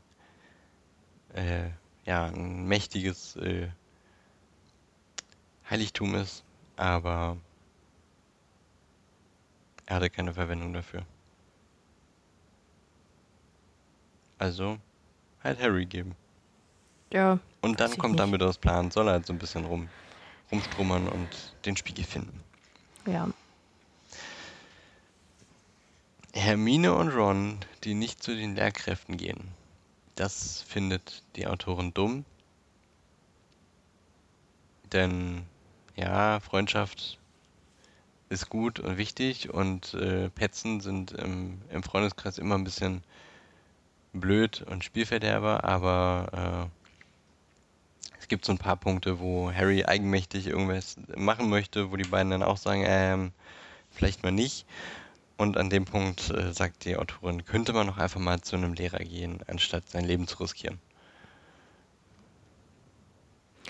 äh, ja, ein mächtiges äh, Heiligtum ist. Aber er hatte keine Verwendung dafür. Also halt Harry geben. ja, Und dann kommt nicht. Dumbledores Plan, soll er halt so ein bisschen rum, rumstrummern und den Spiegel finden. ja. Hermine und Ron, die nicht zu den Lehrkräften gehen. Das findet die Autorin dumm. Denn ja, Freundschaft ist gut und wichtig und äh, Petzen sind im, im Freundeskreis immer ein bisschen blöd und Spielverderber, aber es gibt so ein paar Punkte, wo Harry eigenmächtig irgendwas machen möchte, wo die beiden dann auch sagen, ähm, vielleicht mal nicht. Und an dem Punkt äh, sagt die Autorin, könnte man noch einfach mal zu einem Lehrer gehen, anstatt sein Leben zu riskieren.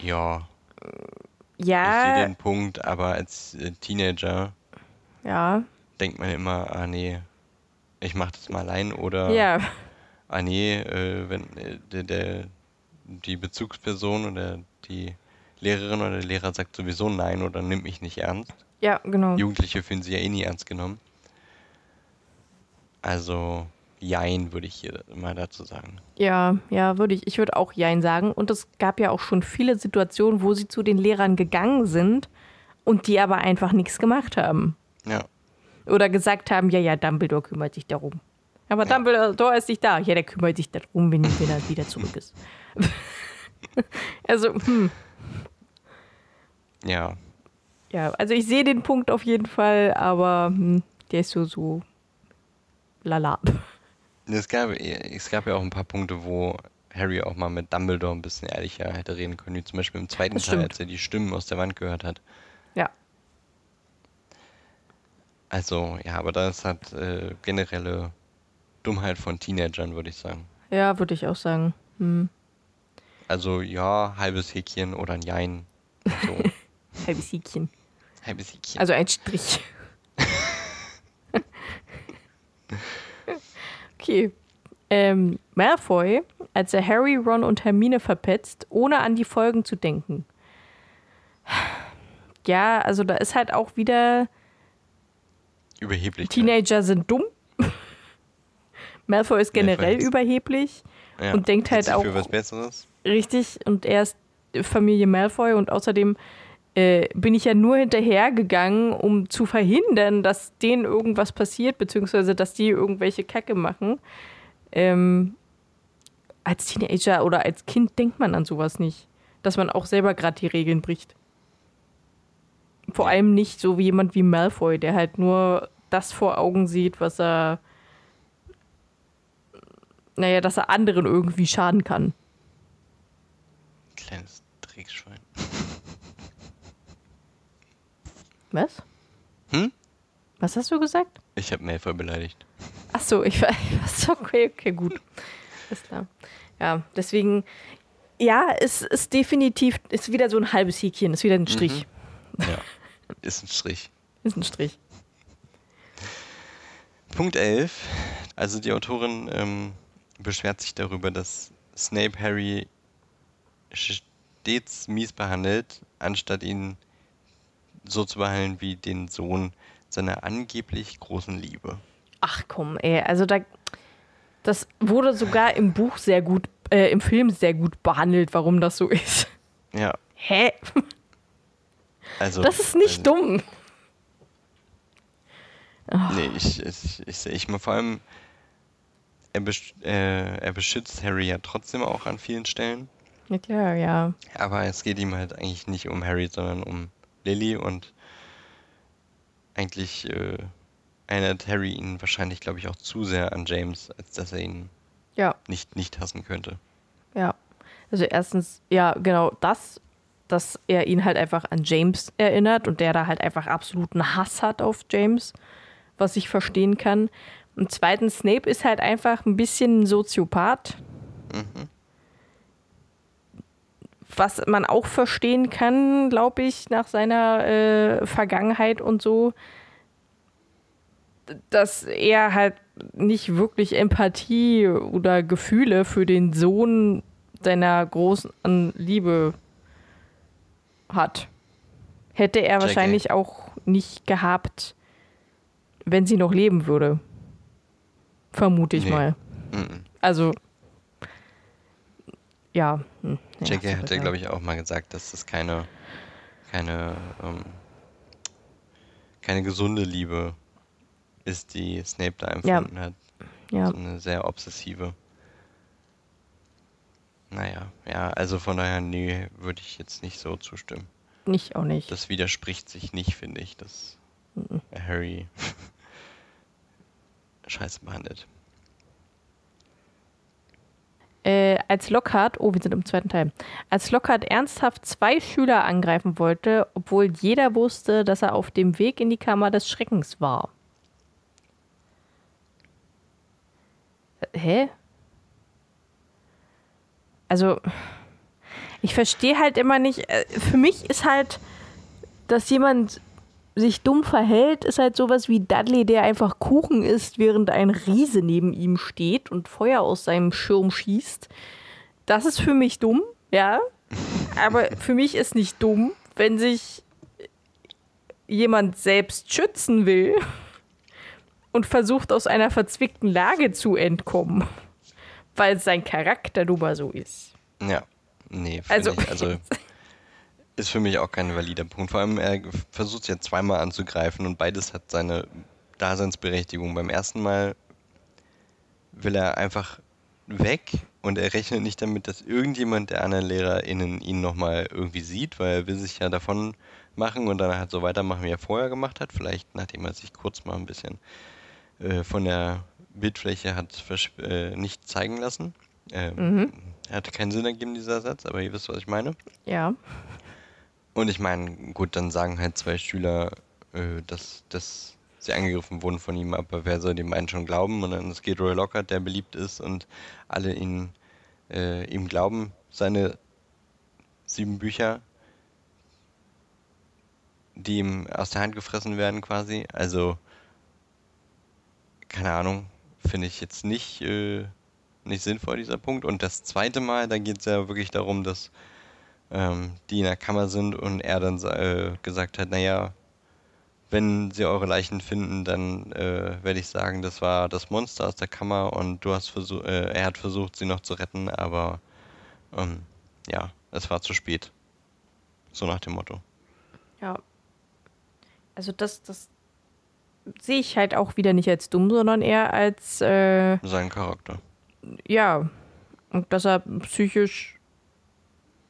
Ja. Ja. Ich sehe den Punkt, aber als äh, Teenager ja. denkt man immer, ah nee, ich mach das mal allein oder ja. ah nee, äh, wenn äh, der, der, die Bezugsperson oder die Lehrerin oder der Lehrer sagt sowieso nein oder nimmt mich nicht ernst. Ja, genau. Jugendliche fühlen sich ja eh nie ernst genommen. Also Jein würde ich hier mal dazu sagen. Ja, ja, würde ich. Ich würde auch Jein sagen. Und es gab ja auch schon viele Situationen, wo sie zu den Lehrern gegangen sind und die aber einfach nichts gemacht haben. Ja. Oder gesagt haben, ja, ja, Dumbledore kümmert sich darum. Aber ja. Dumbledore ist nicht da. Ja, der kümmert sich darum, wenn, wenn er wieder zurück ist. also, hm. Ja. Ja, also ich sehe den Punkt auf jeden Fall, aber hm, der ist so, so lala. Es gab, es gab ja auch ein paar Punkte, wo Harry auch mal mit Dumbledore ein bisschen ehrlicher hätte reden können, wie zum Beispiel im zweiten Teil, als er die Stimmen aus der Wand gehört hat. Ja. Also, ja, aber das hat äh, generelle Dummheit von Teenagern, würde ich sagen. Ja, würde ich auch sagen. Hm. Also, ja, halbes Häkchen oder ein Jein. So. halbes Häkchen. Halbes Häkchen. Also ein Strich. Okay. Ähm, Malfoy, als er Harry, Ron und Hermine verpetzt, ohne an die Folgen zu denken. Ja, also da ist halt auch wieder. Überheblich. Teenager sind dumm. Malfoy ist generell Malfoy überheblich ja, und denkt halt auch. Für was Besseres. Richtig, und er ist Familie Malfoy und außerdem äh, bin ich ja nur hinterhergegangen, um zu verhindern, dass denen irgendwas passiert, beziehungsweise dass die irgendwelche Kacke machen. Ähm, als Teenager oder als Kind denkt man an sowas nicht. Dass man auch selber gerade die Regeln bricht. Vor allem nicht so wie jemand wie Malfoy, der halt nur das vor Augen sieht, was er. Naja, dass er anderen irgendwie schaden kann. Kleines Was? Hm? Was hast du gesagt? Ich habe Malfoy beleidigt. Ach so, ich war. Okay, okay, gut. Ist klar. Ja, deswegen. Ja, es ist definitiv. Ist wieder so ein halbes Häkchen. Ist wieder ein Strich. Mhm. Ja, ist ein Strich. ist ein Strich. Punkt 11. Also die Autorin ähm, beschwert sich darüber, dass Snape Harry stets mies behandelt, anstatt ihn so zu behandeln wie den Sohn seiner angeblich großen Liebe. Ach komm, ey, also da, das wurde sogar im Buch sehr gut, äh, im Film sehr gut behandelt, warum das so ist. Ja. Hä? Also, das ist nicht also, dumm. Nee, ich, ich, ich, ich, ich vor allem, er, besch äh, er beschützt Harry ja trotzdem auch an vielen Stellen. Ja, klar, ja. Aber es geht ihm halt eigentlich nicht um Harry, sondern um Lily und eigentlich äh, erinnert Harry ihn wahrscheinlich, glaube ich, auch zu sehr an James, als dass er ihn ja. nicht, nicht hassen könnte. Ja. Also erstens, ja, genau das, dass er ihn halt einfach an James erinnert und der da halt einfach absoluten Hass hat auf James, was ich verstehen kann. Und zweitens, Snape ist halt einfach ein bisschen ein Soziopath. Mhm was man auch verstehen kann, glaube ich, nach seiner äh, Vergangenheit und so, dass er halt nicht wirklich Empathie oder Gefühle für den Sohn seiner großen Liebe hat. Hätte er wahrscheinlich auch nicht gehabt, wenn sie noch leben würde. Vermute ich nee. mal. Also ja. Hm, ja J.K. hatte, glaube ich, auch mal gesagt, dass das keine, keine, ähm, keine gesunde Liebe ist, die Snape da empfunden ja. hat. Ja. So eine sehr obsessive. Naja, ja, also von daher, nee, würde ich jetzt nicht so zustimmen. Nicht, auch nicht. Das widerspricht sich nicht, finde ich, dass mhm. Harry scheiße behandelt. Äh, als Lockhart, oh, wir sind im zweiten Teil, als Lockhart ernsthaft zwei Schüler angreifen wollte, obwohl jeder wusste, dass er auf dem Weg in die Kammer des Schreckens war. Hä? Also, ich verstehe halt immer nicht, äh, für mich ist halt, dass jemand sich dumm verhält, ist halt sowas wie Dudley, der einfach Kuchen isst, während ein Riese neben ihm steht und Feuer aus seinem Schirm schießt. Das ist für mich dumm, ja. Aber für mich ist nicht dumm, wenn sich jemand selbst schützen will und versucht, aus einer verzwickten Lage zu entkommen, weil sein Charakter mal so ist. Ja, nee, Also- ich, also ist für mich auch kein valider Punkt. Vor allem, er versucht es ja zweimal anzugreifen und beides hat seine Daseinsberechtigung. Beim ersten Mal will er einfach weg und er rechnet nicht damit, dass irgendjemand der anderen LehrerInnen ihn nochmal irgendwie sieht, weil er will sich ja davon machen und dann halt so weitermachen, wie er vorher gemacht hat. Vielleicht nachdem er sich kurz mal ein bisschen äh, von der Bildfläche hat äh, nicht zeigen lassen. Ähm, Hatte keinen Sinn ergeben, dieser Satz, aber ihr wisst, was ich meine. Ja. Und ich meine, gut, dann sagen halt zwei Schüler, äh, dass, dass sie angegriffen wurden von ihm, aber wer soll dem einen schon glauben? Und dann ist Gilroy Lockhart, der beliebt ist und alle ihn, äh, ihm glauben, seine sieben Bücher, die ihm aus der Hand gefressen werden quasi. Also, keine Ahnung, finde ich jetzt nicht, äh, nicht sinnvoll, dieser Punkt. Und das zweite Mal, da geht es ja wirklich darum, dass ähm, die in der Kammer sind und er dann äh, gesagt hat, naja, wenn sie eure Leichen finden, dann äh, werde ich sagen, das war das Monster aus der Kammer und du hast versucht, äh, er hat versucht, sie noch zu retten, aber ähm, ja, es war zu spät. So nach dem Motto. Ja. Also das, das sehe ich halt auch wieder nicht als dumm, sondern eher als, äh, Sein Charakter. ja, und dass er psychisch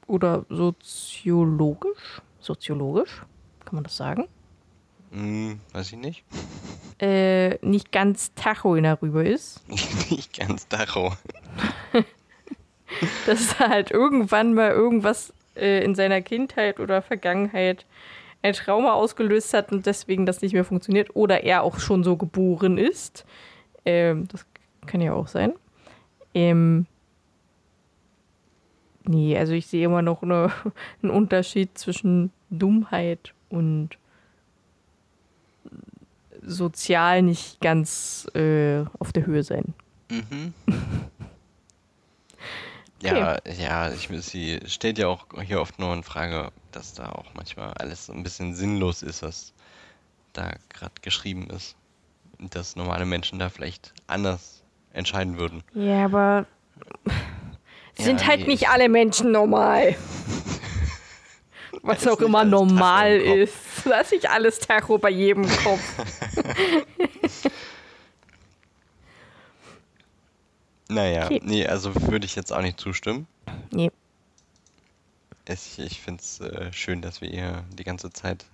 oder soziologisch, soziologisch, kann man das sagen, Hm, weiß ich nicht. äh, nicht ganz tacho in darüber ist, nicht ganz Dachau. dass er halt irgendwann mal irgendwas äh, in seiner Kindheit oder Vergangenheit ein Trauma ausgelöst hat und deswegen das nicht mehr funktioniert oder er auch schon so geboren ist. Ähm, das kann ja auch sein. Ähm, nee, also ich sehe immer noch eine, einen Unterschied zwischen Dummheit und sozial nicht ganz äh, auf der Höhe sein. Mhm. Ja, ja, ich, sie stellt ja auch hier oft nur in Frage, dass da auch manchmal alles so ein bisschen sinnlos ist, was da gerade geschrieben ist. Dass normale Menschen da vielleicht anders entscheiden würden. Ja, aber Ja, sind halt nee, nicht ich- alle Menschen normal. Was auch immer Tacho normal Kopf. ist. Lass ich alles Tacho bei jedem Kopf. Naja, Okay. nee, also würde ich jetzt auch nicht zustimmen. Nee. Ich, ich finde es äh, schön, dass wir ihr die ganze Zeit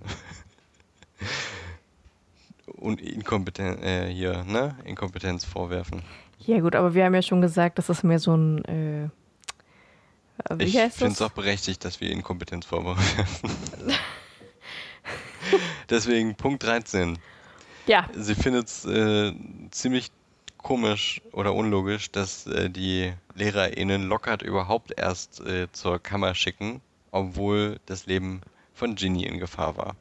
und Inkompetenz äh, hier, ne? Inkompetenz vorwerfen. Ja, gut, aber wir haben ja schon gesagt, das ist mehr so ein. Äh, wie Ich finde es auch berechtigt, dass wir Inkompetenz vorwerfen. Deswegen Punkt 13. Ja, Sie findet es äh, ziemlich komisch oder unlogisch, dass äh, die LehrerInnen Lockhart überhaupt erst äh, zur Kammer schicken, obwohl das Leben von Ginny in Gefahr war.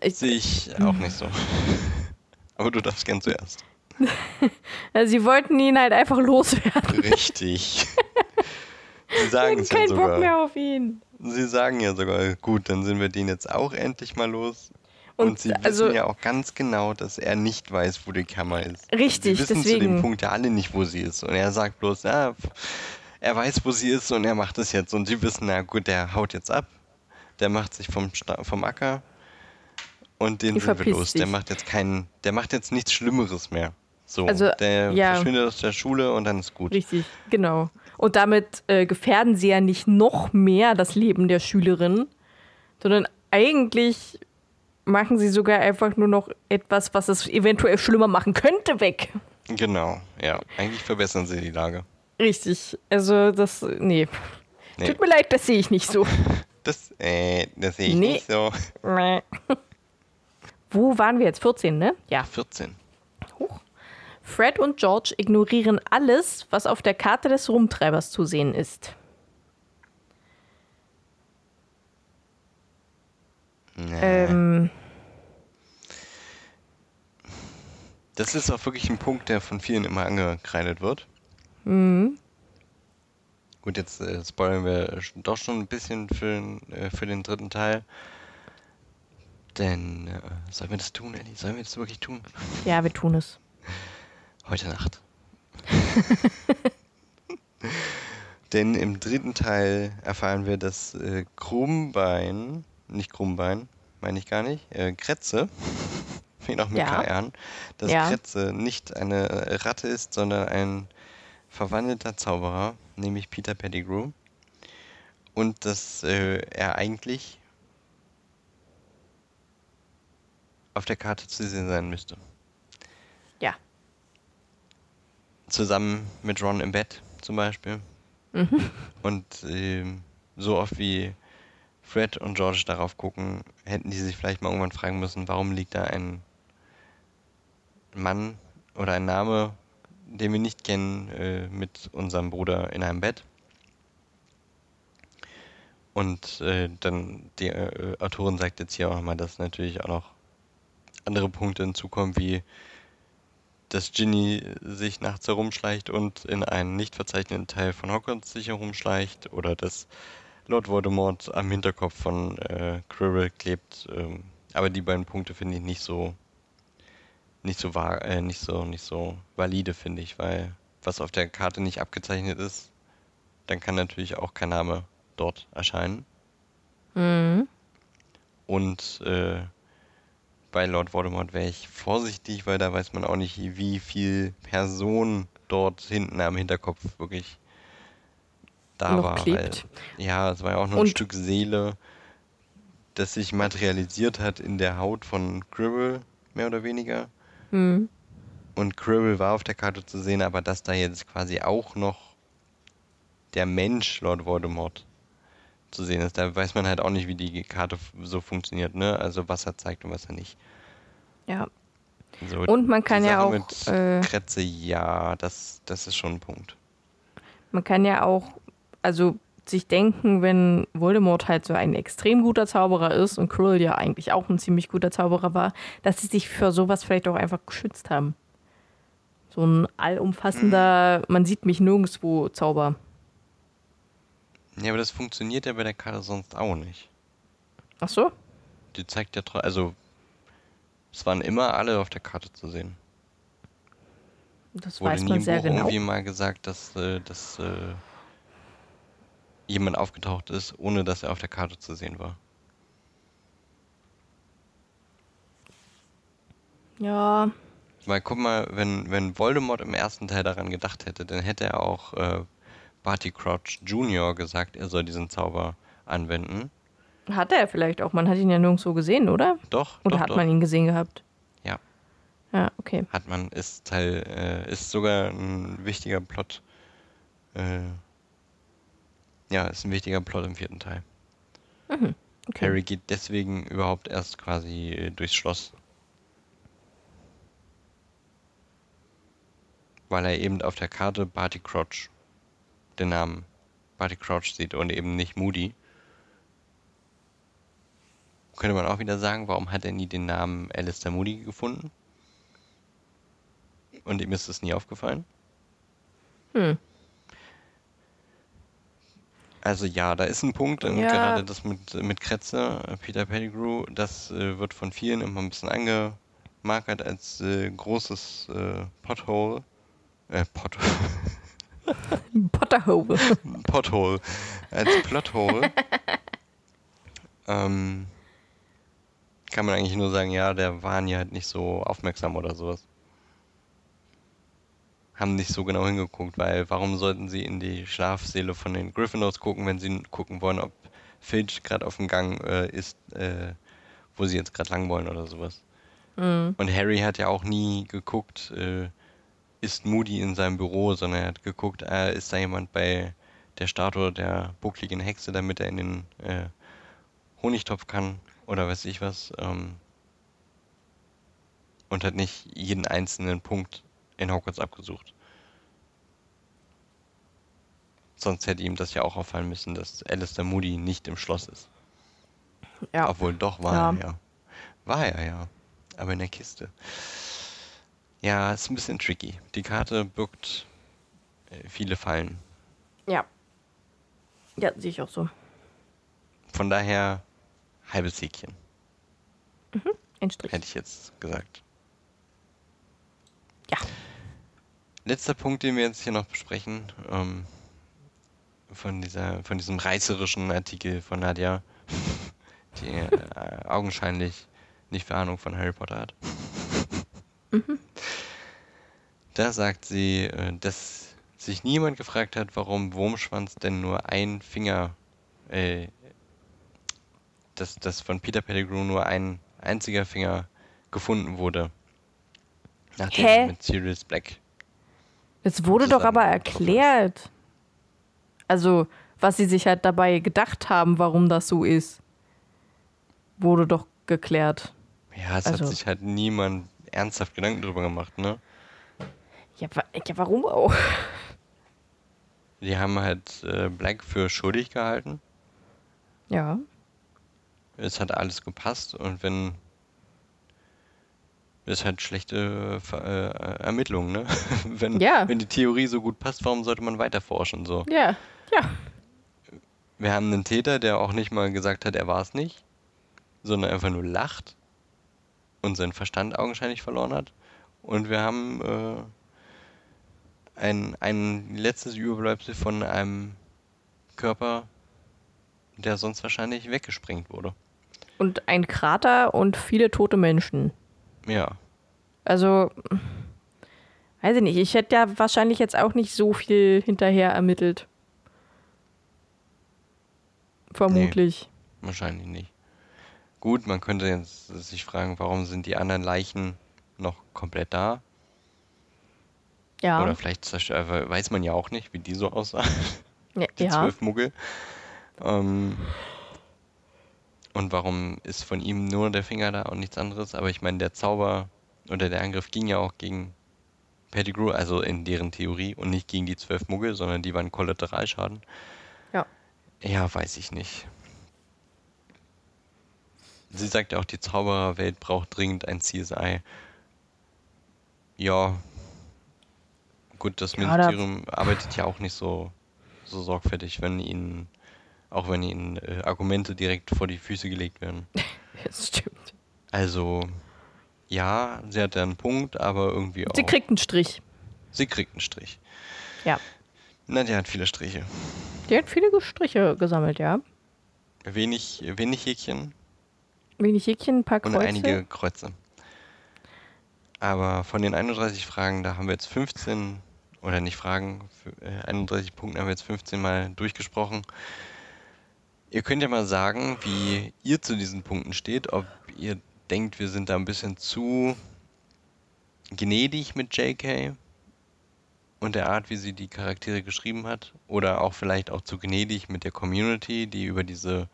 ich, Sehe ich auch nicht so. Aber du darfst gern zuerst. Äh, sie wollten ihn halt einfach loswerden. Richtig. Sie sagen es ja Kein Bock mehr sogar. auf ihn. Sie sagen ja sogar, gut, dann sind wir den jetzt auch endlich mal los. Und, Und, sie also- wissen ja auch ganz genau, dass er nicht weiß, wo die Kammer ist. Richtig, sie wissen zu deswegen. dem Punkt ja alle nicht, wo sie ist. Und er sagt bloß, ja, er weiß, wo sie ist und er macht es jetzt. Und sie wissen, na gut, der haut jetzt ab. Der macht sich vom, Sta vom Acker. Und den Die sind wir los. Der sich. macht jetzt keinen, der macht jetzt nichts Schlimmeres mehr. So, Also, der ja. verschwindet aus der Schule und dann ist gut. Richtig, genau. Und damit äh, gefährden sie ja nicht noch mehr das Leben der Schülerin, sondern eigentlich machen sie sogar einfach nur noch etwas, was es eventuell schlimmer machen könnte, weg. Genau, ja. Eigentlich verbessern sie die Lage. Richtig. Also das, nee. Nee. Tut mir leid, das sehe ich nicht so. Das, äh, das sehe ich Nee. nicht so. Wo waren wir jetzt? 14, ne? Ja. 14. Fred und George ignorieren alles, was auf der Karte des Rumtreibers zu sehen ist. Nee. Ähm, Das ist auch wirklich ein Punkt, der von vielen immer angekreidet wird. mhm. Gut, jetzt äh, spoilern wir doch schon ein bisschen für, den- äh, für den dritten Teil. Denn, äh, sollen wir das tun, Ellie? Sollen wir das wirklich tun? Ja, wir tun es. Heute Nacht. Denn im dritten Teil erfahren wir, dass äh, Krummbein, nicht Krummbein, meine ich gar nicht, äh, Kretze, fängt auch mit Ja. K an, dass Ja. Kretze nicht eine Ratte ist, sondern ein verwandelter Zauberer, nämlich Peter Pettigrew. Und dass äh, er eigentlich auf der Karte zu sehen sein müsste. Ja. Zusammen mit Ron im Bett zum Beispiel. Mhm. Und ähm, so oft wie Fred und George darauf gucken, hätten die sich vielleicht mal irgendwann fragen müssen, warum liegt da ein Mann oder ein Name, den wir nicht kennen, äh, mit unserem Bruder in einem Bett. Und äh, dann die äh, Autorin sagt jetzt hier auch nochmal, dass natürlich auch noch andere Punkte hinzukommen, wie dass Ginny sich nachts herumschleicht und in einen nicht verzeichneten Teil von Hogwarts sich herumschleicht oder dass Lord Voldemort am Hinterkopf von äh, Quirrell klebt. Ähm, aber die beiden Punkte finde ich nicht so nicht so wahr, äh, nicht so nicht so valide finde ich, weil was auf der Karte nicht abgezeichnet ist, dann kann natürlich auch kein Name dort erscheinen. Mhm. Und äh, bei Lord Voldemort wäre ich vorsichtig, weil da weiß man auch nicht, wie viel Person dort hinten am Hinterkopf wirklich da Noch war. klebt. Weil, ja, es war ja auch nur ein Und- Stück Seele, das sich materialisiert hat in der Haut von Quirrell, mehr oder weniger. Mhm. Und Quirrell war auf der Karte zu sehen, aber dass da jetzt quasi auch noch der Mensch Lord Voldemort zu sehen ist, da weiß man halt auch nicht, wie die Karte so funktioniert, ne? Also was er zeigt und was er nicht. Ja. So, Und man kann ja auch, mit äh, Kretze, ja, das, das ist schon ein Punkt. Man kann ja auch, also sich denken, wenn Voldemort halt so ein extrem guter Zauberer ist und Quirrell ja eigentlich auch ein ziemlich guter Zauberer war, dass sie sich für sowas vielleicht auch einfach geschützt haben. So ein allumfassender, man sieht mich nirgendwo Zauber. Ja, aber das funktioniert ja bei der Karte sonst auch nicht. Ach so? Die zeigt ja trotzdem, also es waren immer alle auf der Karte zu sehen. Das Wurde weiß nie man im sehr genau. irgendwie mal gesagt, dass, äh, dass äh, jemand aufgetaucht ist, ohne dass er auf der Karte zu sehen war. Ja, Weil guck mal, wenn, wenn Voldemort im ersten Teil daran gedacht hätte, dann hätte er auch äh, Barty Crouch Jr. gesagt, er soll diesen Zauber anwenden. hat er vielleicht auch. Man hat ihn ja nirgendwo gesehen, oder? Doch, Oder doch, hat doch. man ihn gesehen gehabt? Ja. Ja, okay. Hat man, ist Teil, äh, ist sogar ein wichtiger Plot. Äh, ja, ist ein wichtiger Plot im vierten Teil. okay. Harry geht deswegen überhaupt erst quasi äh, durchs Schloss. Weil er eben auf der Karte Barty Crouch den Namen Barty Crouch sieht und eben nicht Moody. Könnte man auch wieder sagen, warum hat er nie den Namen Alistair Moody gefunden? Und ihm ist es nie aufgefallen? Hm. Also ja, da ist ein Punkt, und Ja. gerade das mit, mit Kretze, Peter Pettigrew, das äh, wird von vielen immer ein bisschen angemarkert als äh, großes äh, Pothole. Äh, Pot Potterhole. Pothole. Als Plothole. ähm, kann man eigentlich nur sagen, ja, der waren ja halt nicht so aufmerksam oder sowas. Haben nicht so genau hingeguckt, weil warum sollten sie in die Schlafsäle von den Gryffindors gucken, wenn sie gucken wollen, ob Filch gerade auf dem Gang äh, ist, äh, wo sie jetzt gerade lang wollen oder sowas. Mhm. Und Harry hat ja auch nie geguckt, äh, ist Moody in seinem Büro, sondern er hat geguckt, äh, ist da jemand bei der Statue der buckligen Hexe, damit er in den äh, Honigtopf kann oder weiß ich was. Ähm, und hat nicht jeden einzelnen Punkt in Hogwarts abgesucht. Sonst hätte ihm das ja auch auffallen müssen, dass Alistair Moody nicht im Schloss ist. Ja. Obwohl doch war Ja. er ja. War er ja. Aber in der Kiste. Ja, ist ein bisschen tricky. Die Karte birgt äh, viele Fallen. Ja. Ja, sehe ich auch so. Von daher halbes Häkchen, Ein Strich. hätte ich jetzt gesagt. Ja. Letzter Punkt, den wir jetzt hier noch besprechen, ähm, von dieser, von diesem reißerischen Artikel von Nadja, die äh, augenscheinlich nicht für Ahnung von Harry Potter hat. Da sagt sie, äh, dass sich niemand gefragt hat, warum Wurmschwanz denn nur ein Finger, äh, dass, dass von Peter Pettigrew nur ein einziger Finger gefunden wurde. Nachdem Hä? er mit Sirius Black Es wurde doch aber erklärt. Also, was sie sich halt dabei gedacht haben, warum das so ist, wurde doch geklärt. Ja, es Also- hat sich halt niemand ernsthaft Gedanken drüber gemacht, ne? Ja, wa ja warum auch? Die haben halt äh, Black für schuldig gehalten. Ja. Es hat alles gepasst und wenn ist halt schlechte äh, Ermittlungen, ne? wenn, Ja. wenn die Theorie so gut passt, warum sollte man weiter forschen? So. Ja. Ja. Wir haben einen Täter, der auch nicht mal gesagt hat, er war es nicht, sondern einfach nur lacht und seinen Verstand augenscheinlich verloren hat. Und wir haben äh, ein, ein letztes Überbleibsel von einem Körper, der sonst wahrscheinlich weggesprengt wurde. Und ein Krater und viele tote Menschen. Ja, Also, weiß ich nicht. Ich hätte ja wahrscheinlich jetzt auch nicht so viel hinterher ermittelt. Vermutlich. wahrscheinlich nicht. Gut, man könnte jetzt sich fragen, warum sind die anderen Leichen noch komplett da? Ja. Oder vielleicht zerstört, weiß man ja auch nicht, wie die so aussahen. ja. die ja. zwölf Muggel. Ähm, und warum ist von ihm nur der Finger da und nichts anderes? Aber ich meine, der Zauber oder der Angriff ging ja auch gegen Pettigrew, also in deren Theorie, und nicht gegen die zwölf Muggel, sondern die waren Kollateralschaden. Ja. Ja, weiß ich nicht. Sie sagt ja auch, die Zaubererwelt braucht dringend ein CSI. Ja. Gut, das Ja, da- Ministerium arbeitet ja auch nicht so, so sorgfältig, wenn ihnen, auch wenn ihnen äh, Argumente direkt vor die Füße gelegt werden. Das stimmt. Also, ja, sie hat da einen Punkt, aber irgendwie auch. Sie kriegt einen Strich. sie kriegt einen Strich. Ja. Nadja hat viele Striche. Die hat viele Striche gesammelt, ja. Wenig, wenig Häkchen, Wenig Häkchen, ein paar Und Kreuze. einige Kreuze. Aber von den 31 Fragen, da haben wir jetzt 15, oder nicht Fragen, f- äh, 31 Punkten haben wir jetzt 15 Mal durchgesprochen. Ihr könnt ja mal sagen, wie ihr zu diesen Punkten steht, ob ihr denkt, wir sind da ein bisschen zu gnädig mit JK und der Art, wie sie die Charaktere geschrieben hat, oder auch vielleicht auch zu gnädig mit der Community, die über diese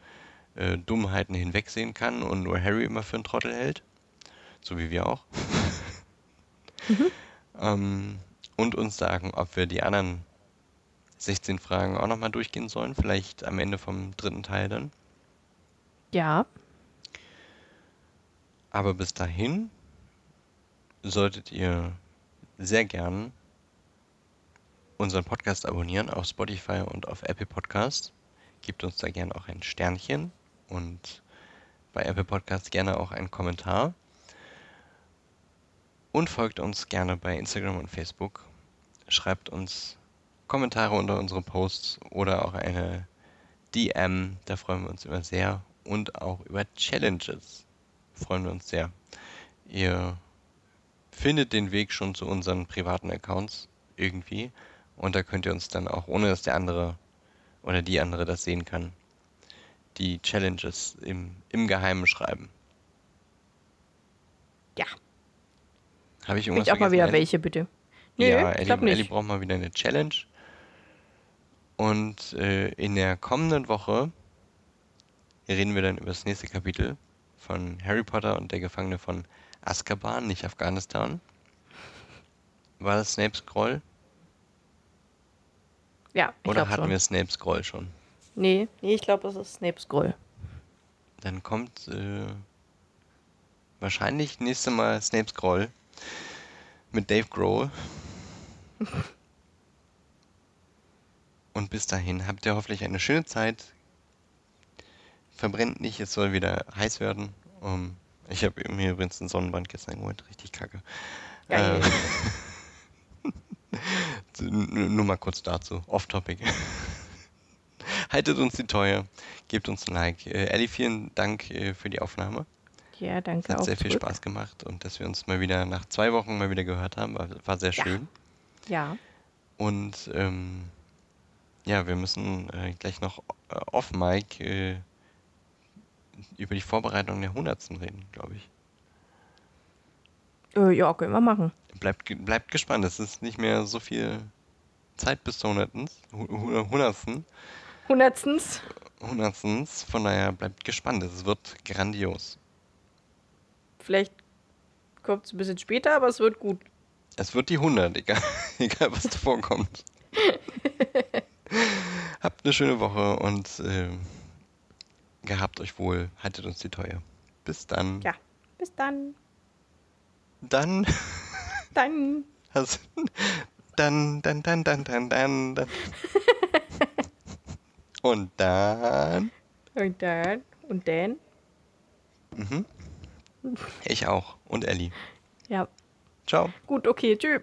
äh, Dummheiten hinwegsehen kann und nur Harry immer für einen Trottel hält. So wie wir auch. ähm, und uns sagen, ob wir die anderen 16 Fragen auch nochmal durchgehen sollen. Vielleicht am Ende vom dritten Teil dann. Ja. Aber bis dahin solltet ihr sehr gern unseren Podcast abonnieren auf Spotify und auf Apple Podcasts. Gebt uns da gerne auch ein Sternchen und bei Apple Podcasts gerne auch einen Kommentar. Und folgt uns gerne bei Instagram und Facebook. Schreibt uns Kommentare unter unsere Posts oder auch eine DM, da freuen wir uns immer sehr. Und auch über Challenges freuen wir uns sehr. Ihr findet den Weg schon zu unseren privaten Accounts irgendwie und da könnt ihr uns dann auch, ohne dass der andere oder die andere das sehen kann, die Challenges im, im Geheimen schreiben. Ja. Habe ich irgendwas auch mal wieder welche, bitte. Nee, ja, Ellie, nicht. Ellie braucht mal wieder eine Challenge. Und äh, in der kommenden Woche reden wir dann über das nächste Kapitel von Harry Potter und der Gefangene von Azkaban, nicht Afghanistan. War das Snape Scroll? Ja, ich Oder hatten schon. wir Snape Scroll schon? Nee, nee, ich glaube, das ist Snape Scroll. Dann kommt äh, wahrscheinlich nächste Mal Snape Scroll mit Dave Grohl. Und bis dahin habt ihr hoffentlich eine schöne Zeit. Verbrennt nicht, es soll wieder heiß werden. Um, ich habe mir übrigens ein Sonnenbrand gestern geholt, richtig kacke. Geil. Äh, nur mal kurz dazu, off-topic. Haltet uns die Treue, gebt uns ein Like. Äh, Ellie, vielen Dank äh, für die Aufnahme. Ja, Es danke hat auch sehr viel zurück. Spaß gemacht und dass wir uns mal wieder nach zwei Wochen mal wieder gehört haben, war, war sehr schön. Ja, Und ähm, ja, wir müssen äh, gleich noch äh, off-Mic äh, über die Vorbereitung der Hundertsten reden, glaube ich. äh, ja, können wir machen. Bleibt, bleibt gespannt, es ist nicht mehr so viel Zeit bis zur Hundertsten. Hu- Hu- Hundertsten. Hundertstens. Hundertstens. Von daher bleibt gespannt, es wird grandios. Vielleicht kommt es ein bisschen später, aber es wird gut. Es wird die 100, egal, egal was davor kommt. Habt eine schöne Woche und ähm, gehabt euch wohl. Haltet uns die Treue. Bis dann. Ja, bis dann. Dann. Dann. Also, dann, dann, dann, dann, dann, dann, dann. Und dann. Und dann. Und dann. Mhm. Ich auch. Und Ellie. Ja, Ciao. gut, okay, tschüss.